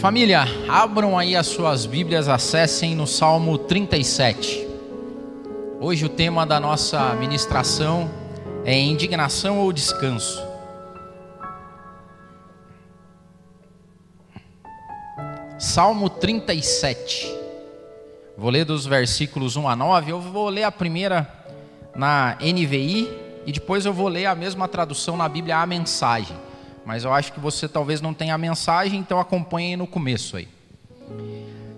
Família, abram aí as suas Bíblias, acessem no Salmo 37. Hoje o tema da nossa ministração é indignação ou descanso. Salmo 37. Vou ler dos versículos 1 a 9. Eu vou ler a primeira na NVI e depois eu vou ler a mesma tradução na Bíblia, a mensagem mas eu acho que você talvez não tenha a mensagem, então acompanhe no começo aí.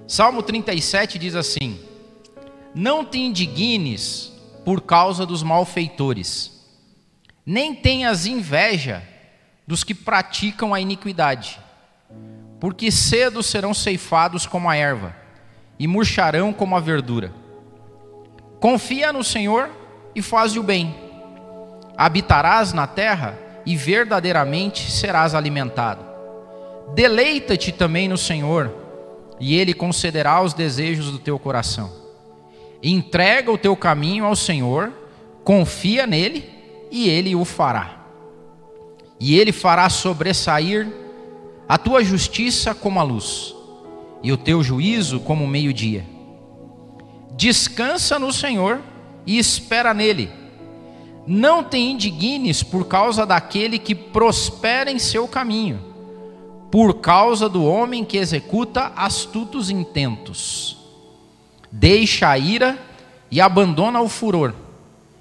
Salmo 37 diz assim: Não te indignes por causa dos malfeitores, nem tenhas inveja dos que praticam a iniquidade, porque cedo serão ceifados como a erva e murcharão como a verdura. Confia no Senhor e faz o bem. Habitarás na terra e verdadeiramente serás alimentado. Deleita-te também no Senhor, e Ele concederá os desejos do teu coração. Entrega o teu caminho ao Senhor, confia nele, e Ele o fará. E Ele fará sobressair a tua justiça como a luz, e o teu juízo como o meio-dia. Descansa no Senhor e espera nele não te indignes por causa daquele que prospera em seu caminho, por causa do homem que executa astutos intentos. Deixa a ira e abandona o furor.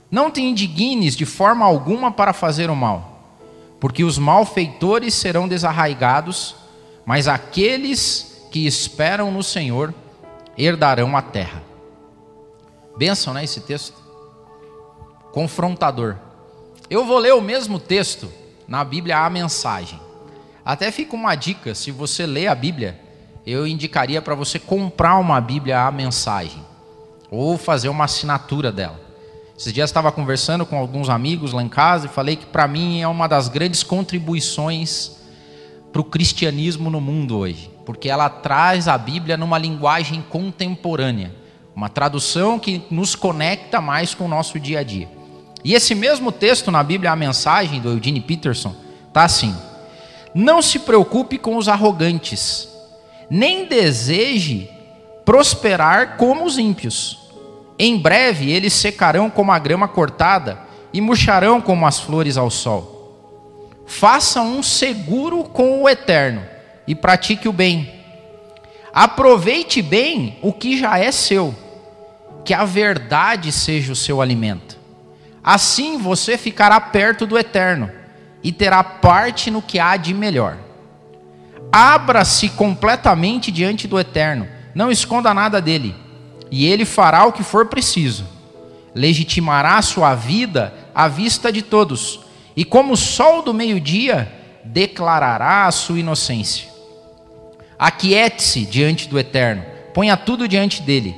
Não te indignes de forma alguma para fazer o mal, porque os malfeitores serão desarraigados, mas aqueles que esperam no Senhor herdarão a terra. Benção, né, esse texto? Confrontador. Eu vou ler o mesmo texto na Bíblia, a mensagem. Até fica uma dica: se você lê a Bíblia, eu indicaria para você comprar uma Bíblia, a mensagem, ou fazer uma assinatura dela. Esses dias estava conversando com alguns amigos lá em casa e falei que para mim é uma das grandes contribuições para o cristianismo no mundo hoje, porque ela traz a Bíblia numa linguagem contemporânea, uma tradução que nos conecta mais com o nosso dia a dia. E esse mesmo texto na Bíblia, a mensagem do Eugene Peterson, está assim: Não se preocupe com os arrogantes, nem deseje prosperar como os ímpios. Em breve eles secarão como a grama cortada e murcharão como as flores ao sol. Faça um seguro com o eterno e pratique o bem. Aproveite bem o que já é seu, que a verdade seja o seu alimento. Assim você ficará perto do eterno e terá parte no que há de melhor. Abra-se completamente diante do eterno, não esconda nada dele, e ele fará o que for preciso. Legitimará sua vida à vista de todos, e como o sol do meio-dia, declarará a sua inocência. Aquiete-se diante do eterno, ponha tudo diante dele.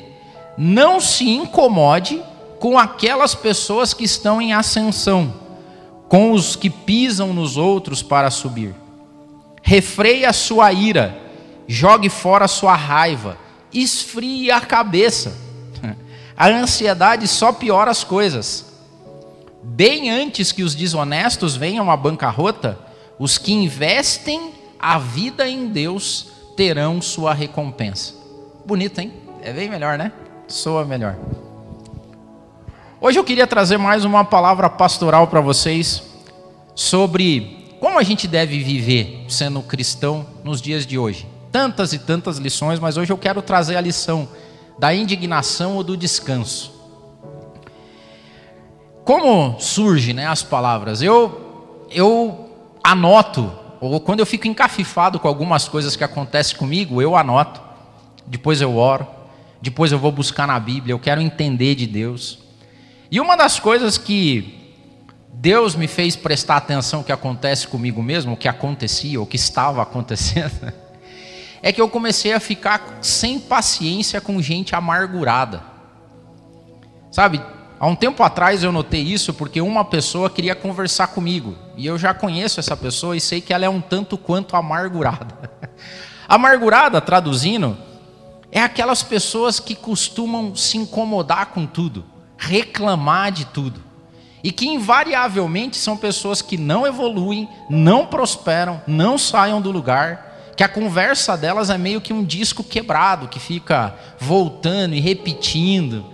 Não se incomode com aquelas pessoas que estão em ascensão, com os que pisam nos outros para subir. Refreie a sua ira, jogue fora a sua raiva, esfrie a cabeça. A ansiedade só piora as coisas. Bem antes que os desonestos venham à bancarrota, os que investem a vida em Deus terão sua recompensa. Bonito, hein? É bem melhor, né? Soa melhor. Hoje eu queria trazer mais uma palavra pastoral para vocês sobre como a gente deve viver sendo cristão nos dias de hoje. Tantas e tantas lições, mas hoje eu quero trazer a lição da indignação ou do descanso. Como surge, né, as palavras? Eu eu anoto ou quando eu fico encafifado com algumas coisas que acontecem comigo, eu anoto. Depois eu oro, depois eu vou buscar na Bíblia, eu quero entender de Deus. E uma das coisas que Deus me fez prestar atenção que acontece comigo mesmo, o que acontecia, o que estava acontecendo, é que eu comecei a ficar sem paciência com gente amargurada. Sabe, há um tempo atrás eu notei isso porque uma pessoa queria conversar comigo, e eu já conheço essa pessoa e sei que ela é um tanto quanto amargurada. amargurada, traduzindo, é aquelas pessoas que costumam se incomodar com tudo reclamar de tudo. E que invariavelmente são pessoas que não evoluem, não prosperam, não saiam do lugar que a conversa delas é meio que um disco quebrado, que fica voltando e repetindo.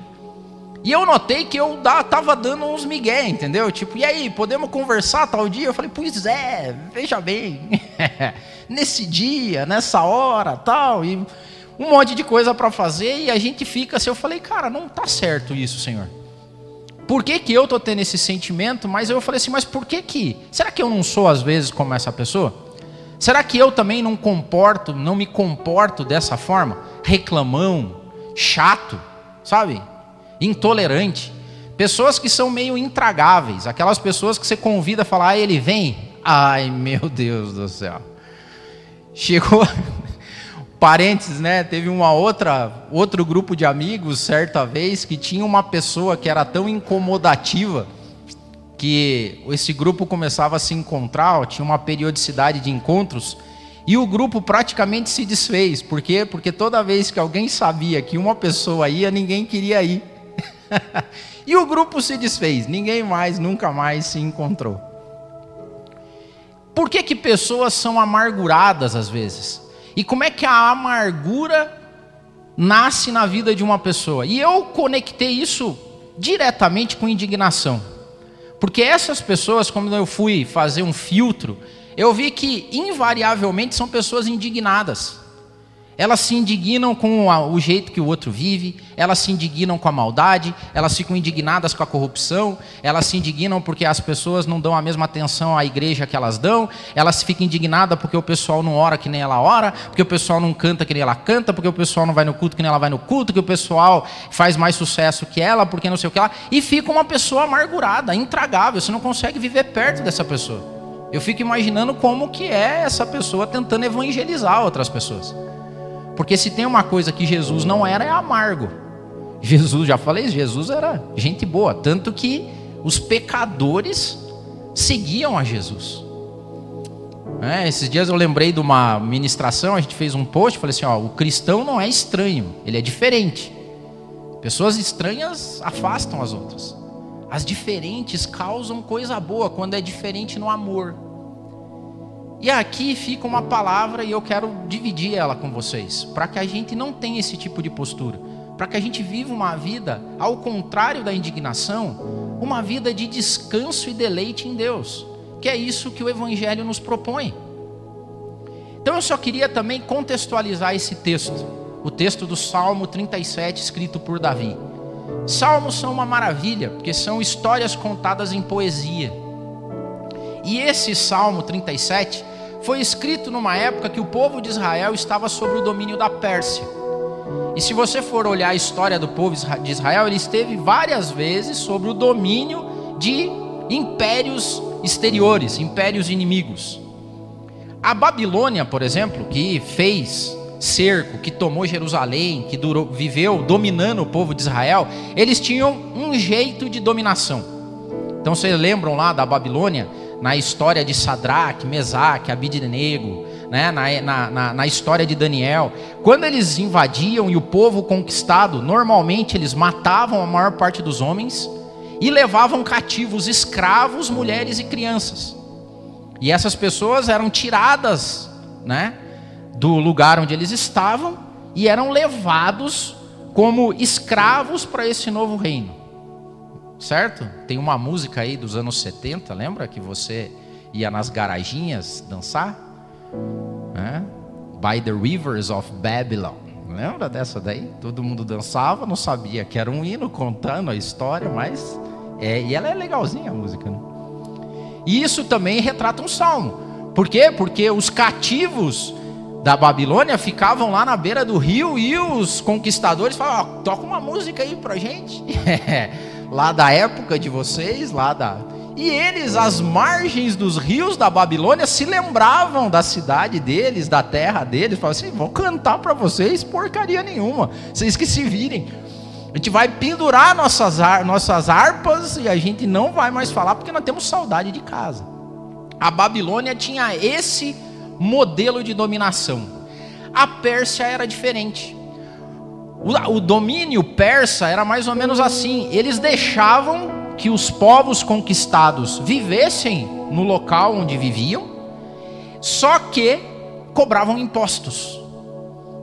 E eu notei que eu tava dando uns migué, entendeu? Tipo, e aí, podemos conversar tal dia? Eu falei, pois é, veja bem, nesse dia, nessa hora, tal, e um monte de coisa para fazer, e a gente fica assim, eu falei, cara, não tá certo isso, Senhor. Por que, que eu tô tendo esse sentimento? Mas eu falei assim, mas por que que? Será que eu não sou às vezes como essa pessoa? Será que eu também não comporto, não me comporto dessa forma? Reclamão, chato, sabe? intolerante, pessoas que são meio intragáveis, aquelas pessoas que você convida a falar, ah, ele vem. Ai, meu Deus do céu. Chegou parênteses, né? Teve uma outra outro grupo de amigos certa vez que tinha uma pessoa que era tão incomodativa que esse grupo começava a se encontrar, tinha uma periodicidade de encontros e o grupo praticamente se desfez. Por quê? Porque toda vez que alguém sabia que uma pessoa ia, ninguém queria ir. e o grupo se desfez, ninguém mais, nunca mais se encontrou. Por que, que pessoas são amarguradas às vezes? E como é que a amargura nasce na vida de uma pessoa? E eu conectei isso diretamente com indignação. Porque essas pessoas, quando eu fui fazer um filtro, eu vi que invariavelmente são pessoas indignadas. Elas se indignam com o jeito que o outro vive, elas se indignam com a maldade, elas ficam indignadas com a corrupção, elas se indignam porque as pessoas não dão a mesma atenção à igreja que elas dão, elas ficam indignadas porque o pessoal não ora que nem ela ora, porque o pessoal não canta que nem ela canta, porque o pessoal não vai no culto que nem ela vai no culto, que o pessoal faz mais sucesso que ela, porque não sei o que lá, e fica uma pessoa amargurada, intragável, você não consegue viver perto dessa pessoa. Eu fico imaginando como que é essa pessoa tentando evangelizar outras pessoas. Porque se tem uma coisa que Jesus não era, é amargo. Jesus, já falei, Jesus era gente boa, tanto que os pecadores seguiam a Jesus. É, esses dias eu lembrei de uma ministração, a gente fez um post, falei assim, ó, o cristão não é estranho, ele é diferente. Pessoas estranhas afastam as outras. As diferentes causam coisa boa quando é diferente no amor. E aqui fica uma palavra e eu quero dividir ela com vocês, para que a gente não tenha esse tipo de postura, para que a gente viva uma vida, ao contrário da indignação, uma vida de descanso e deleite em Deus, que é isso que o Evangelho nos propõe. Então eu só queria também contextualizar esse texto, o texto do Salmo 37, escrito por Davi. Salmos são uma maravilha, porque são histórias contadas em poesia. E esse Salmo 37 foi escrito numa época que o povo de Israel estava sob o domínio da Pérsia. E se você for olhar a história do povo de Israel, ele esteve várias vezes sob o domínio de impérios exteriores, impérios inimigos. A Babilônia, por exemplo, que fez cerco, que tomou Jerusalém, que durou, viveu dominando o povo de Israel, eles tinham um jeito de dominação. Então vocês lembram lá da Babilônia? Na história de Sadraque, Mesaque, Abidnego, né? Na, na, na, história de Daniel. Quando eles invadiam e o povo conquistado, normalmente eles matavam a maior parte dos homens e levavam cativos escravos, mulheres e crianças. E essas pessoas eram tiradas né, do lugar onde eles estavam e eram levados como escravos para esse novo reino certo? Tem uma música aí dos anos 70, lembra que você ia nas garaginhas dançar? É? By the Rivers of Babylon. Lembra dessa daí? Todo mundo dançava, não sabia que era um hino contando a história, mas. É, e ela é legalzinha a música, né? E isso também retrata um salmo. Por quê? Porque os cativos da Babilônia ficavam lá na beira do rio e os conquistadores falavam: oh, toca uma música aí pra gente. lá da época de vocês, lá da. E eles, às margens dos rios da Babilônia, se lembravam da cidade deles, da terra deles, falavam assim: vou cantar para vocês porcaria nenhuma, vocês que se virem. A gente vai pendurar nossas, nossas harpas e a gente não vai mais falar porque nós temos saudade de casa. A Babilônia tinha esse modelo de dominação. A Pérsia era diferente. O, o domínio persa era mais ou menos assim: eles deixavam que os povos conquistados vivessem no local onde viviam, só que cobravam impostos.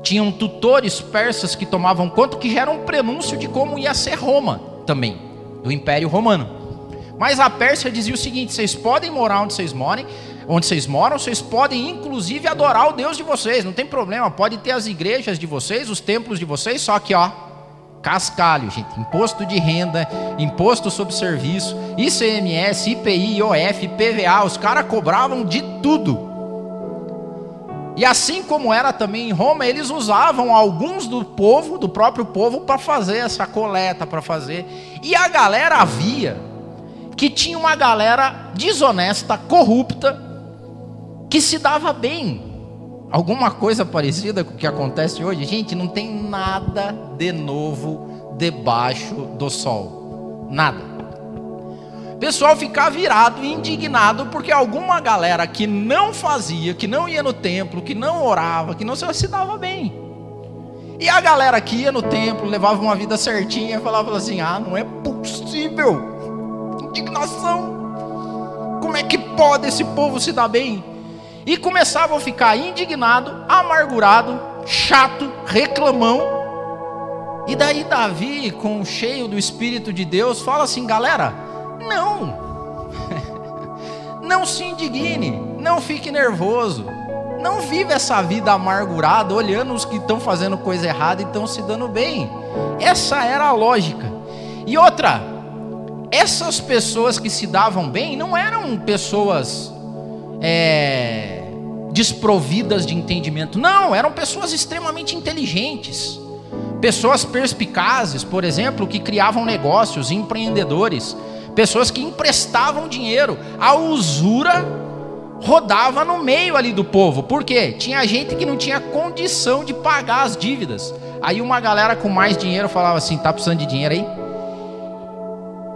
Tinham tutores persas que tomavam conta, que já era um prenúncio de como ia ser Roma também, do Império Romano. Mas a Pérsia dizia o seguinte: vocês podem morar onde vocês morem, onde vocês moram, vocês podem inclusive adorar o Deus de vocês, não tem problema, pode ter as igrejas de vocês, os templos de vocês, só que ó, cascalho, gente, imposto de renda, imposto sobre serviço, ICMS, IPI, IOF, PVA, os caras cobravam de tudo. E assim como era também em Roma, eles usavam alguns do povo, do próprio povo, para fazer essa coleta, para fazer. E a galera via que tinha uma galera desonesta, corrupta, que se dava bem. Alguma coisa parecida com o que acontece hoje? Gente, não tem nada de novo debaixo do sol. Nada. O pessoal ficava virado e indignado porque alguma galera que não fazia, que não ia no templo, que não orava, que não se dava bem. E a galera que ia no templo, levava uma vida certinha, falava assim: ah, não é possível. Indignação. Como é que pode esse povo se dar bem? E começavam a ficar indignado, amargurado, chato, reclamão. E daí Davi, com cheio do espírito de Deus, fala assim, galera, não. Não se indigne, não fique nervoso. Não vive essa vida amargurada, olhando os que estão fazendo coisa errada e estão se dando bem. Essa era a lógica. E outra, essas pessoas que se davam bem não eram pessoas é, desprovidas de entendimento. Não, eram pessoas extremamente inteligentes. Pessoas perspicazes, por exemplo, que criavam negócios, empreendedores, pessoas que emprestavam dinheiro. A usura rodava no meio ali do povo. Por quê? Tinha gente que não tinha condição de pagar as dívidas. Aí uma galera com mais dinheiro falava assim: "Tá precisando de dinheiro aí?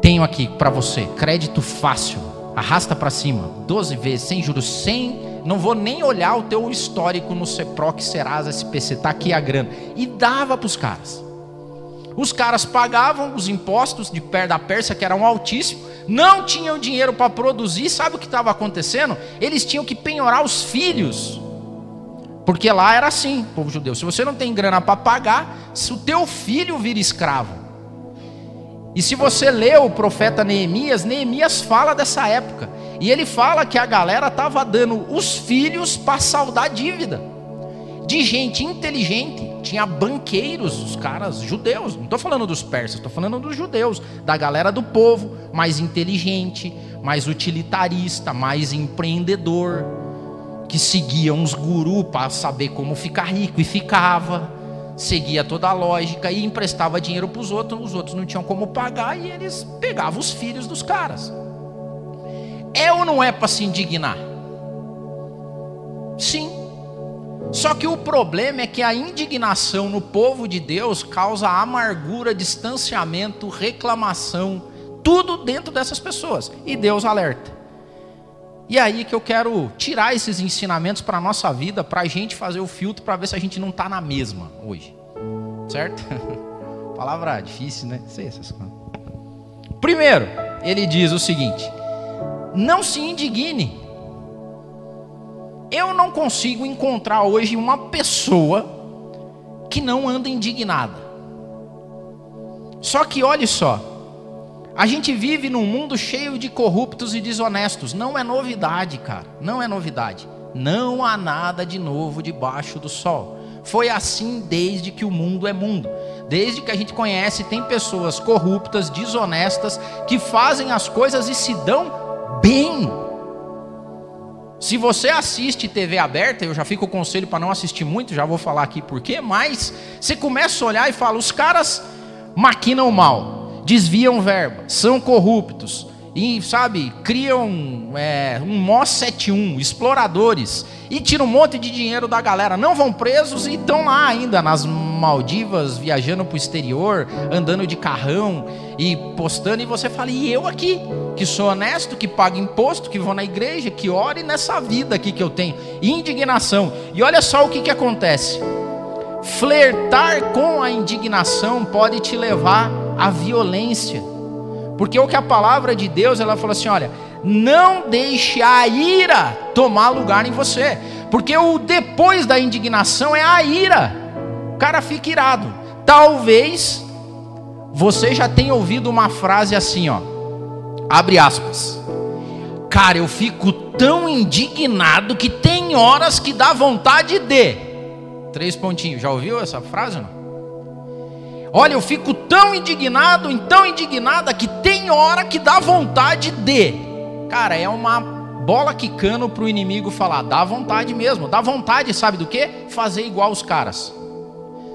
Tenho aqui para você, crédito fácil. Arrasta para cima, 12 vezes sem juros, sem não vou nem olhar o teu histórico no CEPROC, Serasa, SPC, tá aqui a grana. E dava para os caras. Os caras pagavam os impostos de da Pérsia, que eram altíssimos, não tinham dinheiro para produzir, sabe o que estava acontecendo? Eles tinham que penhorar os filhos. Porque lá era assim, povo judeu. Se você não tem grana para pagar, se o teu filho vira escravo. E se você lê o profeta Neemias, Neemias fala dessa época. E ele fala que a galera estava dando os filhos para saldar dívida. De gente inteligente. Tinha banqueiros, os caras judeus. Não estou falando dos persas, estou falando dos judeus. Da galera do povo, mais inteligente, mais utilitarista, mais empreendedor. Que seguia uns gurus para saber como ficar rico e ficava seguia toda a lógica e emprestava dinheiro para os outros, os outros não tinham como pagar e eles pegavam os filhos dos caras. É ou não é para se indignar? Sim. Só que o problema é que a indignação no povo de Deus causa amargura, distanciamento, reclamação, tudo dentro dessas pessoas. E Deus alerta. E aí que eu quero tirar esses ensinamentos para a nossa vida, para a gente fazer o filtro, para ver se a gente não está na mesma hoje. Certo? Palavra difícil, né? Sei essas coisas. Primeiro, ele diz o seguinte: não se indigne. Eu não consigo encontrar hoje uma pessoa que não anda indignada. Só que olhe só, a gente vive num mundo cheio de corruptos e desonestos. Não é novidade, cara. Não é novidade. Não há nada de novo debaixo do sol. Foi assim desde que o mundo é mundo. Desde que a gente conhece, tem pessoas corruptas, desonestas, que fazem as coisas e se dão bem. Se você assiste TV aberta, eu já fico o conselho para não assistir muito, já vou falar aqui por quê, mas você começa a olhar e fala: os caras maquinam mal desviam verba, são corruptos e, sabe, criam é, um MOS 71, exploradores, e tiram um monte de dinheiro da galera. Não vão presos e estão lá ainda nas Maldivas, viajando para o exterior, andando de carrão e postando. E você fala, e eu aqui, que sou honesto, que pago imposto, que vou na igreja, que ore nessa vida aqui que eu tenho. Indignação. E olha só o que, que acontece. Flertar com a indignação pode te levar à violência. Porque o que a palavra de Deus, ela fala assim, olha, não deixe a ira tomar lugar em você. Porque o depois da indignação é a ira. O cara fica irado. Talvez você já tenha ouvido uma frase assim, ó. Abre aspas. Cara, eu fico tão indignado que tem horas que dá vontade de. Três pontinhos. Já ouviu essa frase não? Olha, eu fico tão indignado, tão indignada que tem hora que dá vontade de. Cara, é uma bola quicando para o inimigo falar, dá vontade mesmo, dá vontade, sabe do que? Fazer igual os caras,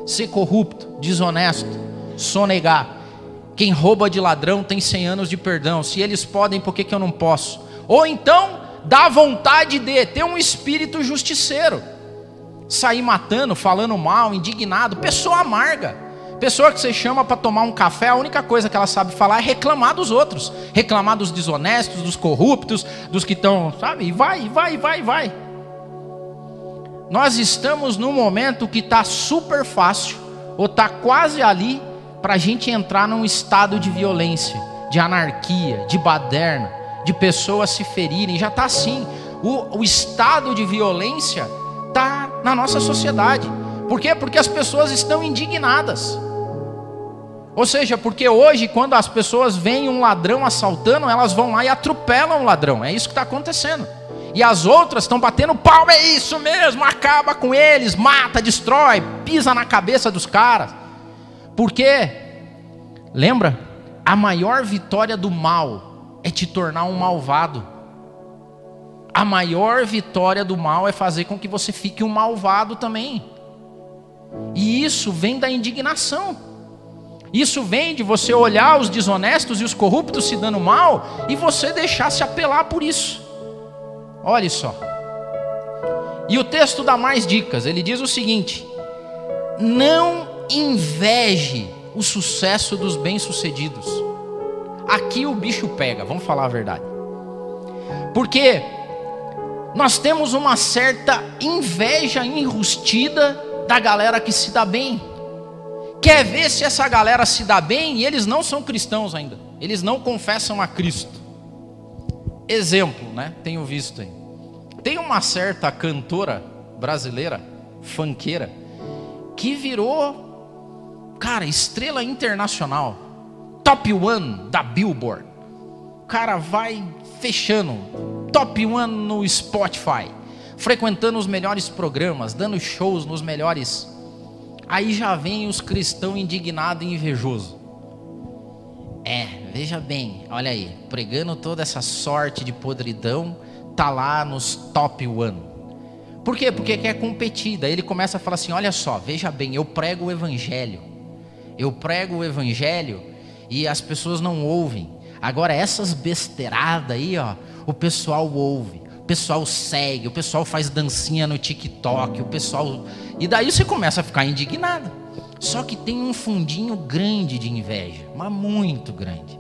ser corrupto, desonesto, sonegar. Quem rouba de ladrão tem 100 anos de perdão. Se eles podem, por que, que eu não posso? Ou então, dá vontade de ter um espírito justiceiro, sair matando, falando mal, indignado, pessoa amarga. Pessoa que você chama para tomar um café, a única coisa que ela sabe falar é reclamar dos outros, reclamar dos desonestos, dos corruptos, dos que estão, sabe? E vai, vai, vai, vai. Nós estamos num momento que está super fácil, ou está quase ali, para a gente entrar num estado de violência, de anarquia, de baderna, de pessoas se ferirem. Já está assim. O, o estado de violência está na nossa sociedade. Por quê? Porque as pessoas estão indignadas. Ou seja, porque hoje, quando as pessoas veem um ladrão assaltando, elas vão lá e atropelam o ladrão. É isso que está acontecendo. E as outras estão batendo pau, é isso mesmo, acaba com eles, mata, destrói, pisa na cabeça dos caras. Porque, lembra? A maior vitória do mal é te tornar um malvado. A maior vitória do mal é fazer com que você fique um malvado também. E isso vem da indignação. Isso vem de você olhar os desonestos e os corruptos se dando mal e você deixar se apelar por isso. Olhe só. E o texto dá mais dicas. Ele diz o seguinte: Não inveje o sucesso dos bem-sucedidos. Aqui o bicho pega, vamos falar a verdade. Porque nós temos uma certa inveja enrustida da galera que se dá bem quer ver se essa galera se dá bem e eles não são cristãos ainda. Eles não confessam a Cristo. Exemplo, né? Tenho visto aí. Tem uma certa cantora brasileira, fanqueira, que virou, cara, estrela internacional, top one da Billboard. O cara vai fechando, top one no Spotify, frequentando os melhores programas, dando shows nos melhores Aí já vem os cristãos indignados e invejosos. É, veja bem, olha aí, pregando toda essa sorte de podridão, tá lá nos top one. Por quê? Porque quer competir. Daí ele começa a falar assim: olha só, veja bem, eu prego o evangelho. Eu prego o evangelho e as pessoas não ouvem. Agora essas besteiradas aí, ó, o pessoal ouve o pessoal segue, o pessoal faz dancinha no TikTok, o pessoal. E daí você começa a ficar indignado. Só que tem um fundinho grande de inveja, mas muito grande.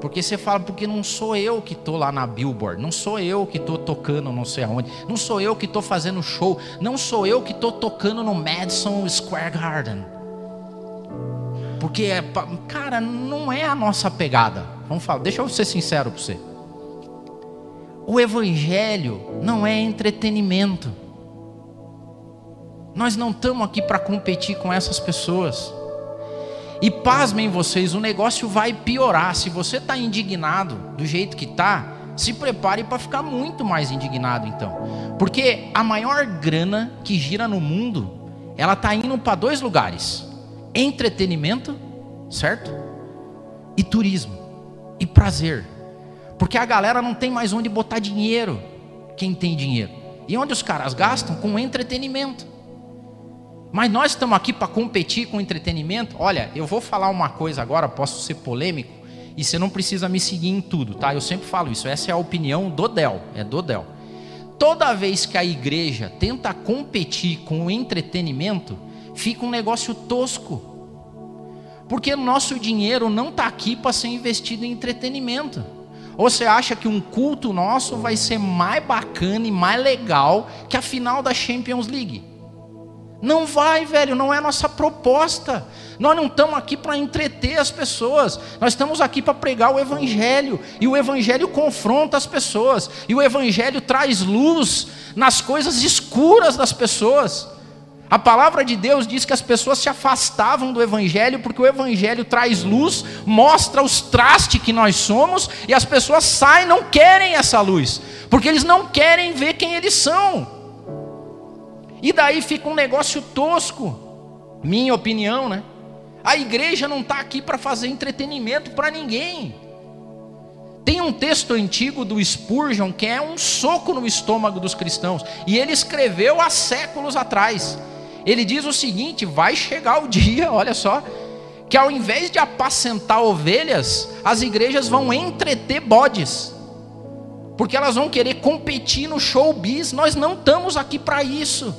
Porque você fala, porque não sou eu que estou lá na Billboard, não sou eu que estou tocando não sei aonde, não sou eu que estou fazendo show, não sou eu que estou tocando no Madison Square Garden. Porque, é, cara, não é a nossa pegada. Vamos falar, deixa eu ser sincero para você. O Evangelho não é entretenimento. Nós não estamos aqui para competir com essas pessoas. E pasmem vocês, o negócio vai piorar. Se você está indignado do jeito que está, se prepare para ficar muito mais indignado então. Porque a maior grana que gira no mundo, ela está indo para dois lugares: entretenimento, certo? E turismo, e prazer. Porque a galera não tem mais onde botar dinheiro. Quem tem dinheiro? E onde os caras gastam? Com entretenimento. Mas nós estamos aqui para competir com entretenimento. Olha, eu vou falar uma coisa agora, posso ser polêmico, e você não precisa me seguir em tudo, tá? Eu sempre falo isso. Essa é a opinião do Del, é do Del. Toda vez que a igreja tenta competir com o entretenimento, fica um negócio tosco. Porque nosso dinheiro não está aqui para ser investido em entretenimento. Ou você acha que um culto nosso vai ser mais bacana e mais legal que a final da Champions League? Não vai, velho, não é nossa proposta. Nós não estamos aqui para entreter as pessoas, nós estamos aqui para pregar o Evangelho, e o Evangelho confronta as pessoas, e o Evangelho traz luz nas coisas escuras das pessoas. A palavra de Deus diz que as pessoas se afastavam do Evangelho porque o Evangelho traz luz, mostra os trastes que nós somos e as pessoas saem, não querem essa luz, porque eles não querem ver quem eles são. E daí fica um negócio tosco, minha opinião, né? A igreja não está aqui para fazer entretenimento para ninguém. Tem um texto antigo do Spurgeon que é um soco no estômago dos cristãos, e ele escreveu há séculos atrás. Ele diz o seguinte: vai chegar o dia, olha só, que ao invés de apacentar ovelhas, as igrejas vão entreter bodes, porque elas vão querer competir no showbiz. Nós não estamos aqui para isso.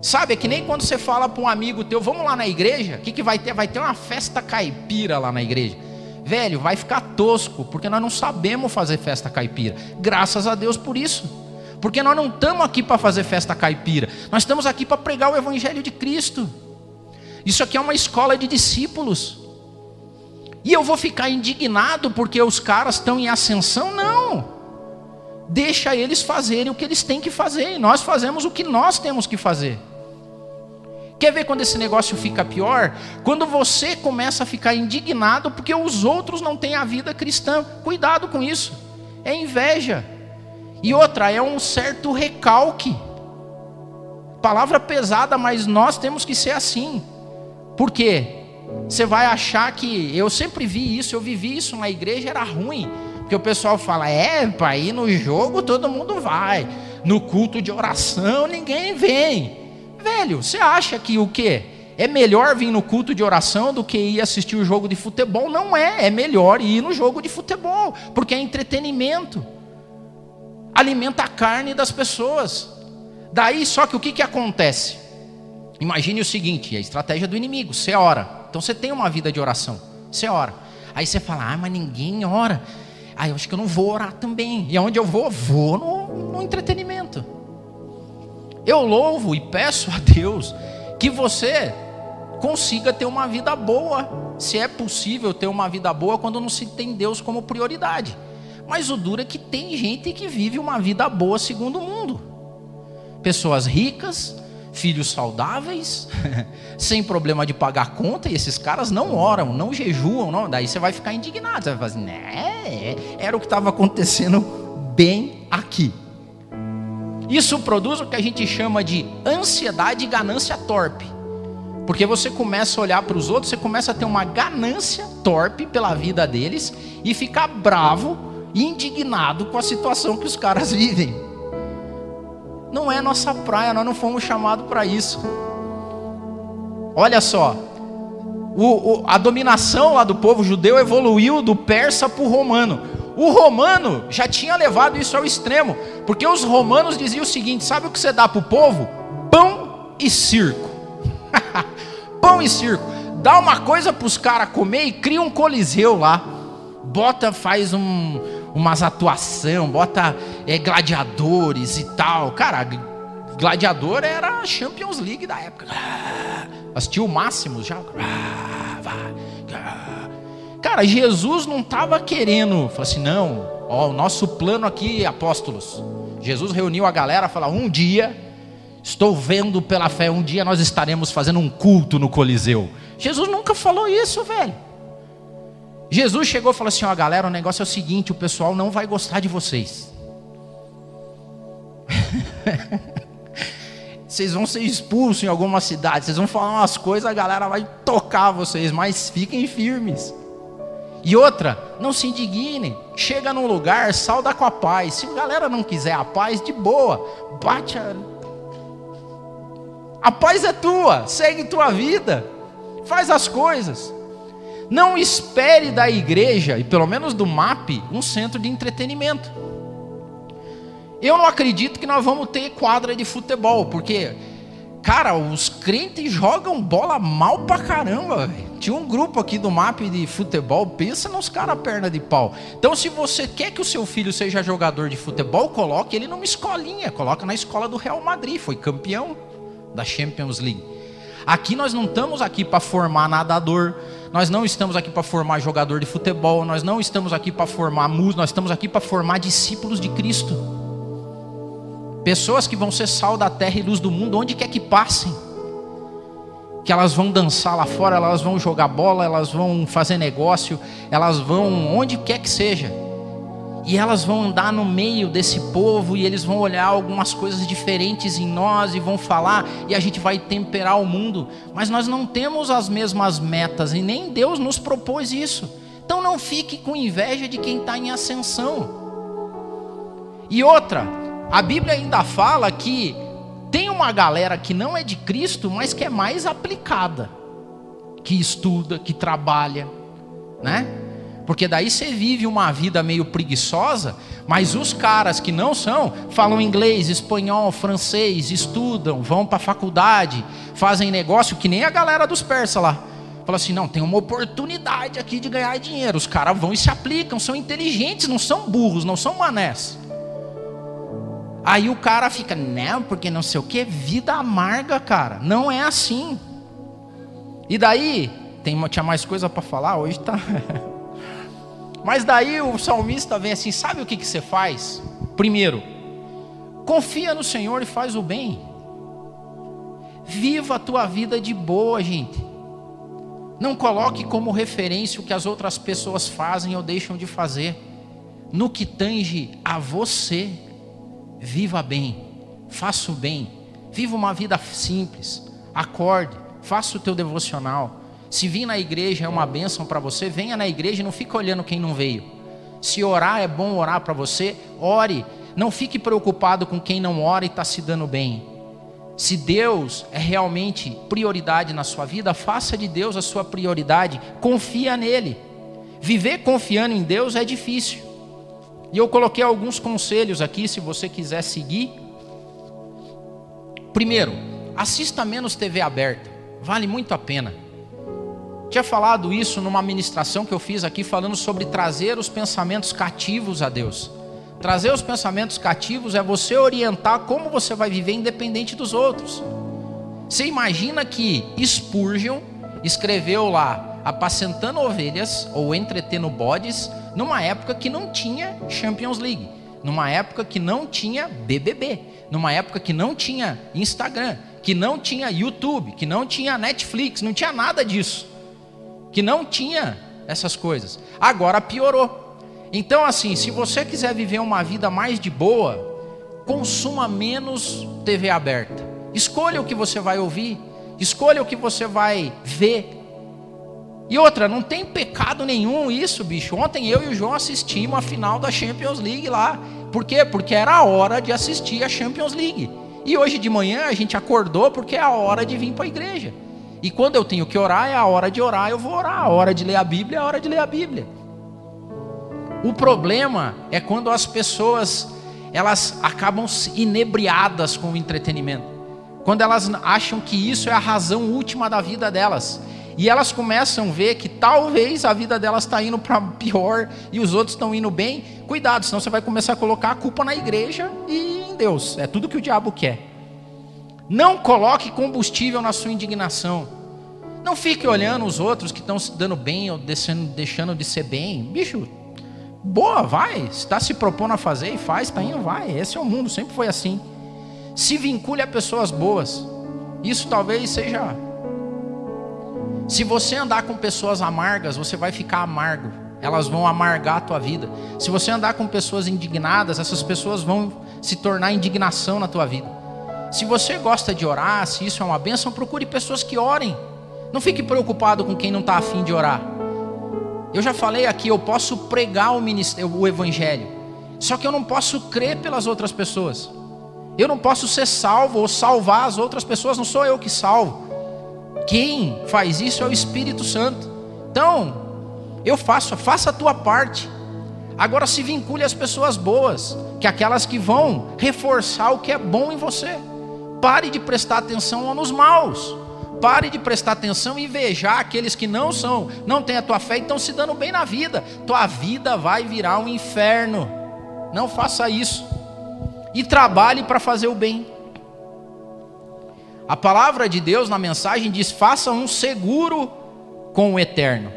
Sabe, é que nem quando você fala para um amigo teu, vamos lá na igreja, o que, que vai ter? Vai ter uma festa caipira lá na igreja. Velho, vai ficar tosco, porque nós não sabemos fazer festa caipira. Graças a Deus por isso. Porque nós não estamos aqui para fazer festa caipira, nós estamos aqui para pregar o Evangelho de Cristo. Isso aqui é uma escola de discípulos. E eu vou ficar indignado porque os caras estão em ascensão? Não. Deixa eles fazerem o que eles têm que fazer, e nós fazemos o que nós temos que fazer. Quer ver quando esse negócio fica pior? Quando você começa a ficar indignado porque os outros não têm a vida cristã. Cuidado com isso. É inveja. E outra, é um certo recalque. Palavra pesada, mas nós temos que ser assim. Por quê? Você vai achar que. Eu sempre vi isso, eu vivi isso na igreja, era ruim. Porque o pessoal fala: é, ir no jogo todo mundo vai. No culto de oração ninguém vem. Velho, você acha que o quê? É melhor vir no culto de oração do que ir assistir o jogo de futebol? Não é. É melhor ir no jogo de futebol, porque é entretenimento alimenta a carne das pessoas. Daí, só que o que, que acontece? Imagine o seguinte: a estratégia do inimigo, você ora. Então você tem uma vida de oração, você ora. Aí você fala, ah, mas ninguém ora. Ah, eu acho que eu não vou orar também. E aonde eu vou? Vou no, no entretenimento. Eu louvo e peço a Deus que você consiga ter uma vida boa. Se é possível ter uma vida boa quando não se tem Deus como prioridade. Mas o duro é que tem gente que vive uma vida boa segundo o mundo. Pessoas ricas, filhos saudáveis, sem problema de pagar conta, e esses caras não oram, não jejuam, não. daí você vai ficar indignado, você vai falar assim, né, era o que estava acontecendo bem aqui. Isso produz o que a gente chama de ansiedade e ganância torpe. Porque você começa a olhar para os outros, você começa a ter uma ganância torpe pela vida deles e ficar bravo indignado com a situação que os caras vivem. Não é nossa praia, nós não fomos chamados para isso. Olha só, o, o, a dominação lá do povo judeu evoluiu do persa para o romano. O romano já tinha levado isso ao extremo, porque os romanos diziam o seguinte: sabe o que você dá para o povo? Pão e circo. Pão e circo. Dá uma coisa para os caras comer e cria um coliseu lá. Bota, faz um, umas atuação, bota é, gladiadores e tal. Cara, gladiador era a Champions League da época. Assistiu o máximo já. Cara, Jesus não estava querendo, falou assim, não, ó, o nosso plano aqui, apóstolos. Jesus reuniu a galera falou: um dia, estou vendo pela fé, um dia nós estaremos fazendo um culto no Coliseu. Jesus nunca falou isso, velho. Jesus chegou e falou assim: ó, galera, o negócio é o seguinte: o pessoal não vai gostar de vocês. vocês vão ser expulsos em alguma cidade, vocês vão falar umas coisas, a galera vai tocar vocês, mas fiquem firmes. E outra, não se indigne, chega num lugar, sauda com a paz. Se a galera não quiser a paz, de boa, bate a. A paz é tua, segue tua vida, faz as coisas. Não espere da igreja, e pelo menos do MAP, um centro de entretenimento. Eu não acredito que nós vamos ter quadra de futebol, porque, cara, os crentes jogam bola mal pra caramba. Véio. Tinha um grupo aqui do MAP de futebol, pensa nos caras perna de pau. Então, se você quer que o seu filho seja jogador de futebol, coloque ele numa escolinha, coloca na escola do Real Madrid, foi campeão. da Champions League. Aqui nós não estamos aqui para formar nadador, nós não estamos aqui para formar jogador de futebol, nós não estamos aqui para formar músico, nós estamos aqui para formar discípulos de Cristo. Pessoas que vão ser sal da terra e luz do mundo, onde quer que passem. Que elas vão dançar lá fora, elas vão jogar bola, elas vão fazer negócio, elas vão onde quer que seja e elas vão andar no meio desse povo e eles vão olhar algumas coisas diferentes em nós e vão falar e a gente vai temperar o mundo, mas nós não temos as mesmas metas e nem Deus nos propôs isso. Então não fique com inveja de quem está em ascensão. E outra, a Bíblia ainda fala que tem uma galera que não é de Cristo, mas que é mais aplicada, que estuda, que trabalha, né? Porque daí você vive uma vida meio preguiçosa, mas os caras que não são, falam inglês, espanhol, francês, estudam, vão para a faculdade, fazem negócio que nem a galera dos persas lá. Fala assim: não, tem uma oportunidade aqui de ganhar dinheiro. Os caras vão e se aplicam, são inteligentes, não são burros, não são manés. Aí o cara fica, não, porque não sei o que, vida amarga, cara. Não é assim. E daí, tem, tinha mais coisa para falar, hoje tá. Mas daí o salmista vem assim: sabe o que, que você faz? Primeiro, confia no Senhor e faz o bem. Viva a tua vida de boa, gente. Não coloque como referência o que as outras pessoas fazem ou deixam de fazer. No que tange a você, viva bem, faça o bem, viva uma vida simples, acorde, faça o teu devocional, se vir na igreja é uma bênção para você, venha na igreja e não fique olhando quem não veio. Se orar é bom orar para você, ore. Não fique preocupado com quem não ora e está se dando bem. Se Deus é realmente prioridade na sua vida, faça de Deus a sua prioridade, confia nele. Viver confiando em Deus é difícil. E eu coloquei alguns conselhos aqui, se você quiser seguir. Primeiro, assista menos TV aberta, vale muito a pena. Tinha falado isso numa ministração que eu fiz aqui, falando sobre trazer os pensamentos cativos a Deus. Trazer os pensamentos cativos é você orientar como você vai viver independente dos outros. Você imagina que Spurgeon escreveu lá apacentando ovelhas ou entretendo bodes numa época que não tinha Champions League, numa época que não tinha BBB, numa época que não tinha Instagram, que não tinha YouTube, que não tinha Netflix, não tinha nada disso que não tinha essas coisas. Agora piorou. Então, assim, se você quiser viver uma vida mais de boa, consuma menos TV aberta. Escolha o que você vai ouvir, escolha o que você vai ver. E outra, não tem pecado nenhum isso, bicho. Ontem eu e o João assistimos a final da Champions League lá. Por quê? Porque era a hora de assistir a Champions League. E hoje de manhã a gente acordou porque é a hora de vir para a igreja. E quando eu tenho que orar, é a hora de orar, eu vou orar. A hora de ler a Bíblia é a hora de ler a Bíblia. O problema é quando as pessoas elas acabam inebriadas com o entretenimento. Quando elas acham que isso é a razão última da vida delas. E elas começam a ver que talvez a vida delas está indo para pior e os outros estão indo bem. Cuidado, senão você vai começar a colocar a culpa na igreja e em Deus. É tudo que o diabo quer. Não coloque combustível na sua indignação. Não fique olhando os outros que estão se dando bem ou deixando de ser bem. Bicho, boa, vai. Está se propondo a fazer e faz, está indo, vai. Esse é o mundo, sempre foi assim. Se vincule a pessoas boas. Isso talvez seja. Se você andar com pessoas amargas, você vai ficar amargo. Elas vão amargar a tua vida. Se você andar com pessoas indignadas, essas pessoas vão se tornar indignação na tua vida. Se você gosta de orar, se isso é uma bênção, procure pessoas que orem. Não fique preocupado com quem não está afim de orar. Eu já falei aqui, eu posso pregar o, o evangelho, só que eu não posso crer pelas outras pessoas. Eu não posso ser salvo ou salvar as outras pessoas, não sou eu que salvo. Quem faz isso é o Espírito Santo. Então, eu faço, faça a tua parte. Agora se vincule às pessoas boas, que é aquelas que vão reforçar o que é bom em você. Pare de prestar atenção nos maus. Pare de prestar atenção e invejar aqueles que não são, não têm a tua fé e estão se dando bem na vida. Tua vida vai virar um inferno. Não faça isso. E trabalhe para fazer o bem. A palavra de Deus na mensagem diz: faça um seguro com o eterno.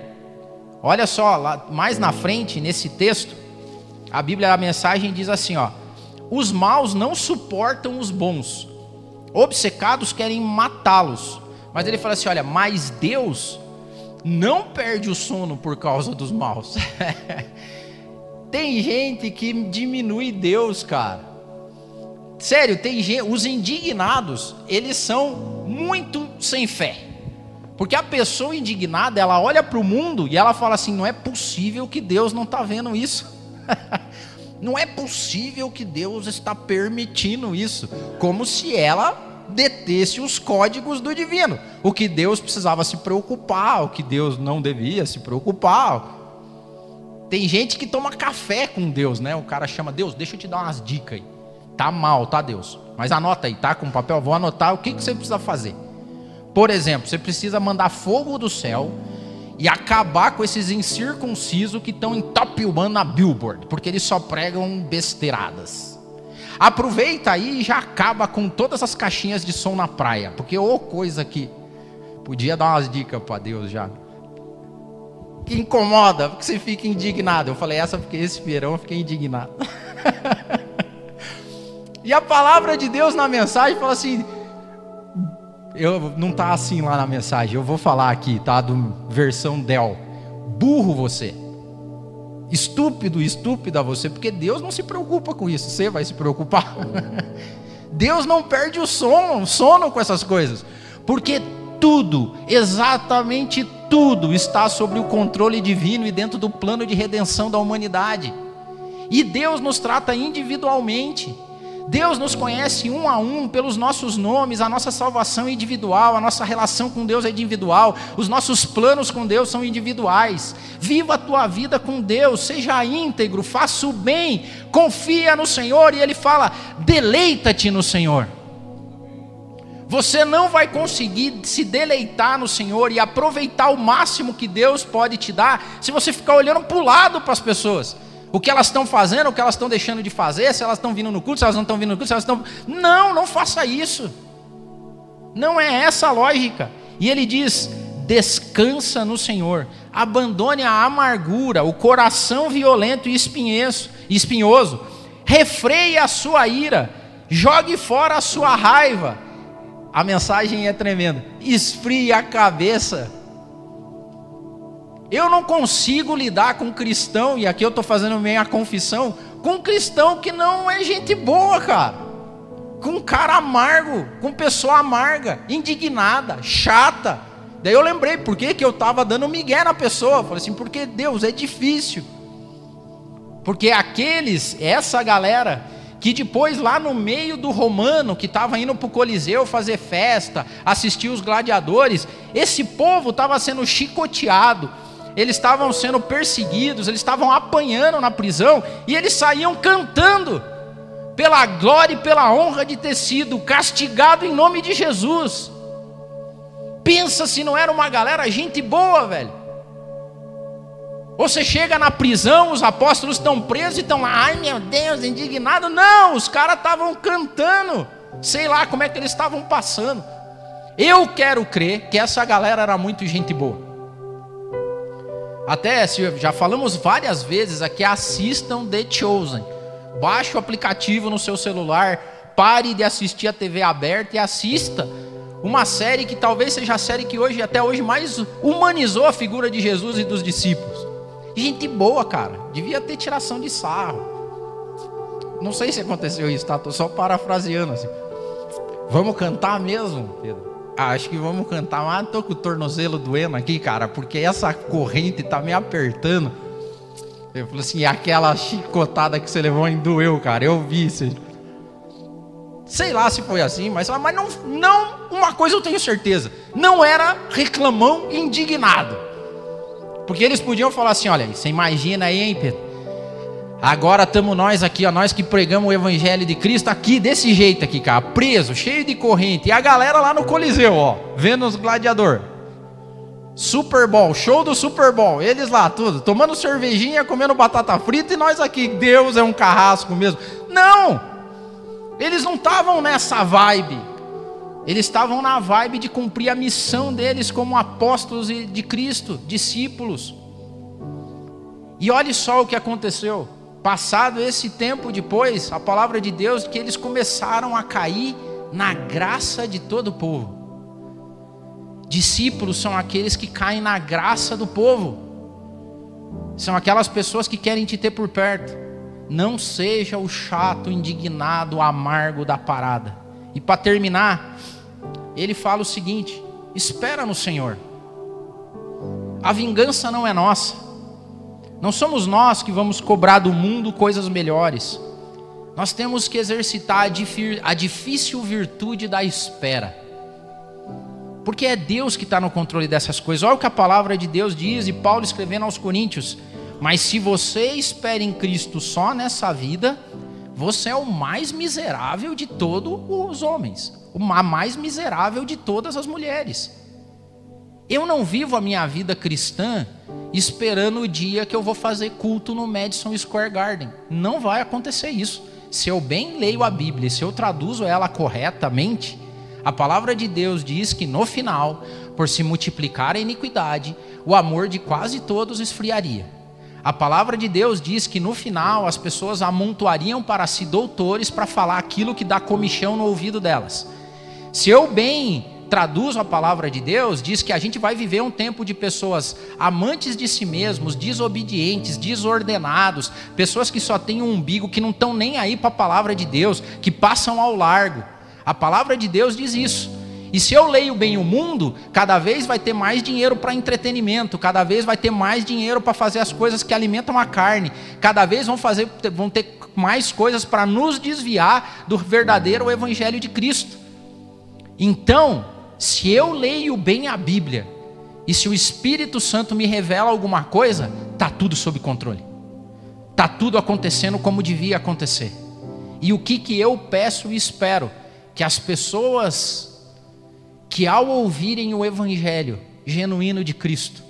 Olha só, lá, mais na frente, nesse texto, a Bíblia, a mensagem diz assim: ó, os maus não suportam os bons, obcecados querem matá-los. Mas ele fala assim: olha, mas Deus não perde o sono por causa dos maus. tem gente que diminui Deus, cara. Sério, tem gente, os indignados, eles são muito sem fé. Porque a pessoa indignada, ela olha para o mundo e ela fala assim: não é possível que Deus não está vendo isso. não é possível que Deus está permitindo isso. Como se ela detesse os códigos do divino. O que Deus precisava se preocupar, o que Deus não devia se preocupar. Tem gente que toma café com Deus, né? O cara chama Deus, deixa eu te dar umas dicas aí. Tá mal, tá Deus? Mas anota aí, tá? Com papel, vou anotar o que, que você precisa fazer. Por exemplo, você precisa mandar fogo do céu e acabar com esses incircuncisos que estão em top one na Billboard, porque eles só pregam besteiradas. Aproveita aí e já acaba com todas as caixinhas de som na praia, porque ô oh, coisa que podia dar umas dicas para Deus já. Que incomoda, porque você fica indignado. Eu falei essa porque esse verão eu fiquei indignado. e a palavra de Deus na mensagem fala assim: eu não tá assim lá na mensagem. Eu vou falar aqui, tá? Do versão Del. Burro você. Estúpido, estúpida você, porque Deus não se preocupa com isso, você vai se preocupar. Deus não perde o sono, sono com essas coisas, porque tudo, exatamente tudo, está sob o controle divino e dentro do plano de redenção da humanidade. E Deus nos trata individualmente. Deus nos conhece um a um pelos nossos nomes, a nossa salvação é individual, a nossa relação com Deus é individual, os nossos planos com Deus são individuais. Viva a tua vida com Deus, seja íntegro, faça o bem, confia no Senhor, e Ele fala: deleita-te no Senhor. Você não vai conseguir se deleitar no Senhor e aproveitar o máximo que Deus pode te dar se você ficar olhando para o lado para as pessoas o que elas estão fazendo, o que elas estão deixando de fazer, se elas estão vindo no culto, se elas não estão vindo no culto, se elas estão. Não, não faça isso. Não é essa a lógica. E ele diz: descansa no Senhor, abandone a amargura, o coração violento e espinhoso, refreie a sua ira, jogue fora a sua raiva. A mensagem é tremenda. Esfrie a cabeça eu não consigo lidar com um cristão, e aqui eu estou fazendo minha confissão, com um cristão que não é gente boa, cara. Com um cara amargo, com pessoa amarga, indignada, chata. Daí eu lembrei por que, que eu estava dando migué na pessoa. falei assim, porque Deus é difícil. Porque aqueles, essa galera, que depois lá no meio do romano, que estava indo para o Coliseu fazer festa, assistir os gladiadores, esse povo estava sendo chicoteado, eles estavam sendo perseguidos, eles estavam apanhando na prisão e eles saíam cantando pela glória e pela honra de ter sido castigado em nome de Jesus. Pensa se não era uma galera gente boa, velho. Você chega na prisão, os apóstolos estão presos e estão lá, ai meu Deus, indignado. Não, os caras estavam cantando. Sei lá como é que eles estavam passando. Eu quero crer que essa galera era muito gente boa. Até já falamos várias vezes aqui, assistam The Chosen. Baixe o aplicativo no seu celular, pare de assistir a TV aberta e assista uma série que talvez seja a série que hoje até hoje mais humanizou a figura de Jesus e dos discípulos. Gente boa, cara. Devia ter tiração de sarro. Não sei se aconteceu isso, tá? Tô só parafraseando assim. Vamos cantar mesmo, Pedro? Ah, acho que vamos cantar, mas tô com o tornozelo doendo aqui, cara, porque essa corrente tá me apertando. Eu falei assim, aquela chicotada que você levou em doeu, cara. Eu vi isso. Sei lá se foi assim, mas, mas não, não, uma coisa eu tenho certeza, não era reclamão indignado. Porque eles podiam falar assim, olha, você imagina aí, hein, Pedro? Agora estamos nós aqui, ó, nós que pregamos o evangelho de Cristo aqui desse jeito aqui, cara, preso, cheio de corrente. E a galera lá no Coliseu, ó, vendo os gladiador. Super Bowl, show do Super Bowl. Eles lá, tudo, tomando cervejinha, comendo batata frita e nós aqui, Deus é um carrasco mesmo. Não! Eles não estavam nessa vibe. Eles estavam na vibe de cumprir a missão deles como apóstolos de Cristo, discípulos. E olhe só o que aconteceu. Passado esse tempo depois, a palavra de Deus, que eles começaram a cair na graça de todo o povo. Discípulos são aqueles que caem na graça do povo. São aquelas pessoas que querem te ter por perto. Não seja o chato, indignado, amargo da parada. E para terminar, ele fala o seguinte: espera no Senhor. A vingança não é nossa. Não somos nós que vamos cobrar do mundo coisas melhores. Nós temos que exercitar a difícil virtude da espera. Porque é Deus que está no controle dessas coisas. Olha o que a palavra de Deus diz, e Paulo escrevendo aos Coríntios: Mas se você espera em Cristo só nessa vida, você é o mais miserável de todos os homens, o mais miserável de todas as mulheres. Eu não vivo a minha vida cristã esperando o dia que eu vou fazer culto no Madison Square Garden. Não vai acontecer isso. Se eu bem leio a Bíblia, se eu traduzo ela corretamente, a palavra de Deus diz que no final, por se multiplicar a iniquidade, o amor de quase todos esfriaria. A palavra de Deus diz que no final as pessoas amontoariam para si doutores para falar aquilo que dá comichão no ouvido delas. Se eu bem traduzo a palavra de Deus, diz que a gente vai viver um tempo de pessoas amantes de si mesmos, desobedientes, desordenados, pessoas que só têm um umbigo, que não estão nem aí para a palavra de Deus, que passam ao largo. A palavra de Deus diz isso. E se eu leio bem o mundo, cada vez vai ter mais dinheiro para entretenimento, cada vez vai ter mais dinheiro para fazer as coisas que alimentam a carne, cada vez vão, fazer, vão ter mais coisas para nos desviar do verdadeiro evangelho de Cristo. Então, se eu leio bem a Bíblia, e se o Espírito Santo me revela alguma coisa, tá tudo sob controle. Tá tudo acontecendo como devia acontecer. E o que que eu peço e espero? que as pessoas que ao ouvirem o evangelho genuíno de Cristo,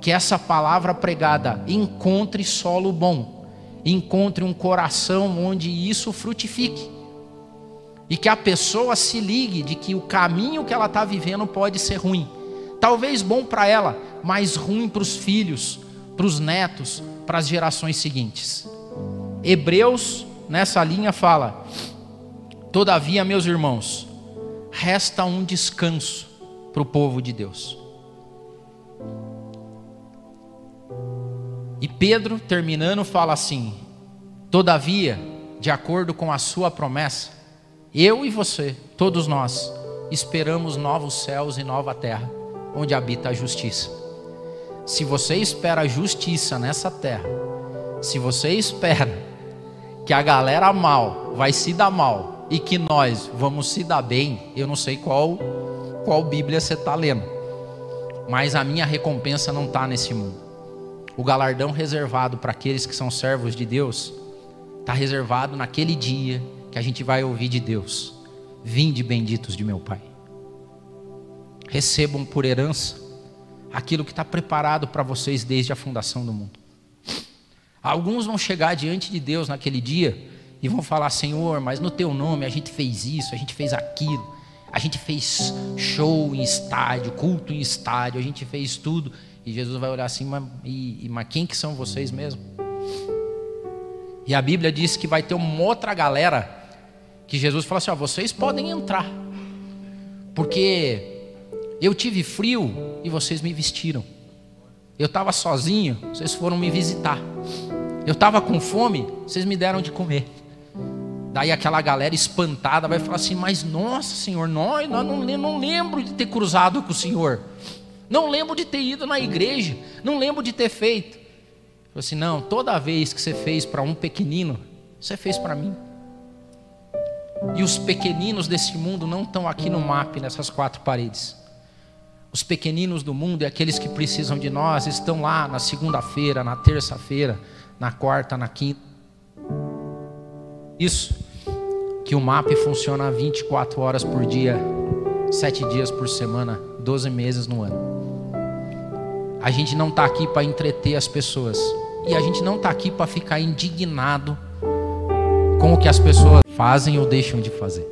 que essa palavra pregada encontre solo bom, encontre um coração onde isso frutifique. E que a pessoa se ligue de que o caminho que ela está vivendo pode ser ruim. Talvez bom para ela, mas ruim para os filhos, para os netos, para as gerações seguintes. Hebreus, nessa linha, fala: Todavia, meus irmãos, resta um descanso para o povo de Deus. E Pedro, terminando, fala assim: Todavia, de acordo com a sua promessa, eu e você, todos nós, esperamos novos céus e nova terra, onde habita a justiça. Se você espera justiça nessa terra, se você espera que a galera mal vai se dar mal e que nós vamos se dar bem, eu não sei qual qual Bíblia você está lendo, mas a minha recompensa não está nesse mundo. O galardão reservado para aqueles que são servos de Deus está reservado naquele dia que a gente vai ouvir de Deus: Vinde benditos de meu Pai. Recebam por herança aquilo que está preparado para vocês desde a fundação do mundo. Alguns vão chegar diante de Deus naquele dia e vão falar: Senhor, mas no teu nome a gente fez isso, a gente fez aquilo, a gente fez show em estádio, culto em estádio, a gente fez tudo. E Jesus vai olhar assim: mas, e, mas quem que são vocês mesmo? E a Bíblia diz que vai ter uma outra galera que Jesus fala assim: ó, vocês podem entrar, porque eu tive frio e vocês me vestiram. Eu estava sozinho, vocês foram me visitar. Eu estava com fome, vocês me deram de comer. Daí aquela galera espantada vai falar assim: Mas nossa, Senhor, nós, nós não, não lembro de ter cruzado com o Senhor. Não lembro de ter ido na igreja. Não lembro de ter feito. Falei assim: Não, toda vez que você fez para um pequenino, você fez para mim. E os pequeninos desse mundo não estão aqui no mapa, nessas quatro paredes. Os pequeninos do mundo e aqueles que precisam de nós estão lá na segunda-feira, na terça-feira, na quarta, na quinta. Isso que o MAP funciona 24 horas por dia, 7 dias por semana, 12 meses no ano. A gente não está aqui para entreter as pessoas. E a gente não está aqui para ficar indignado com o que as pessoas fazem ou deixam de fazer.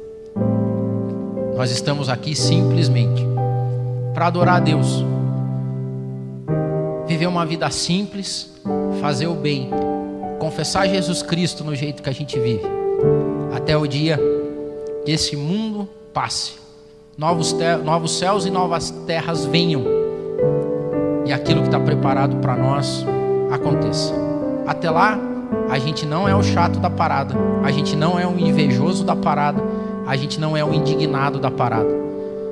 Nós estamos aqui simplesmente para adorar a Deus, viver uma vida simples, fazer o bem, confessar Jesus Cristo no jeito que a gente vive, até o dia que esse mundo passe, novos, novos céus e novas terras venham, e aquilo que está preparado para nós aconteça. Até lá, a gente não é o chato da parada, a gente não é o invejoso da parada, a gente não é o indignado da parada.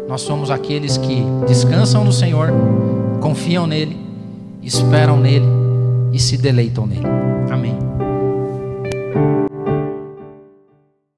Nós somos aqueles que descansam no Senhor, confiam nele, esperam nele e se deleitam nele. Amém.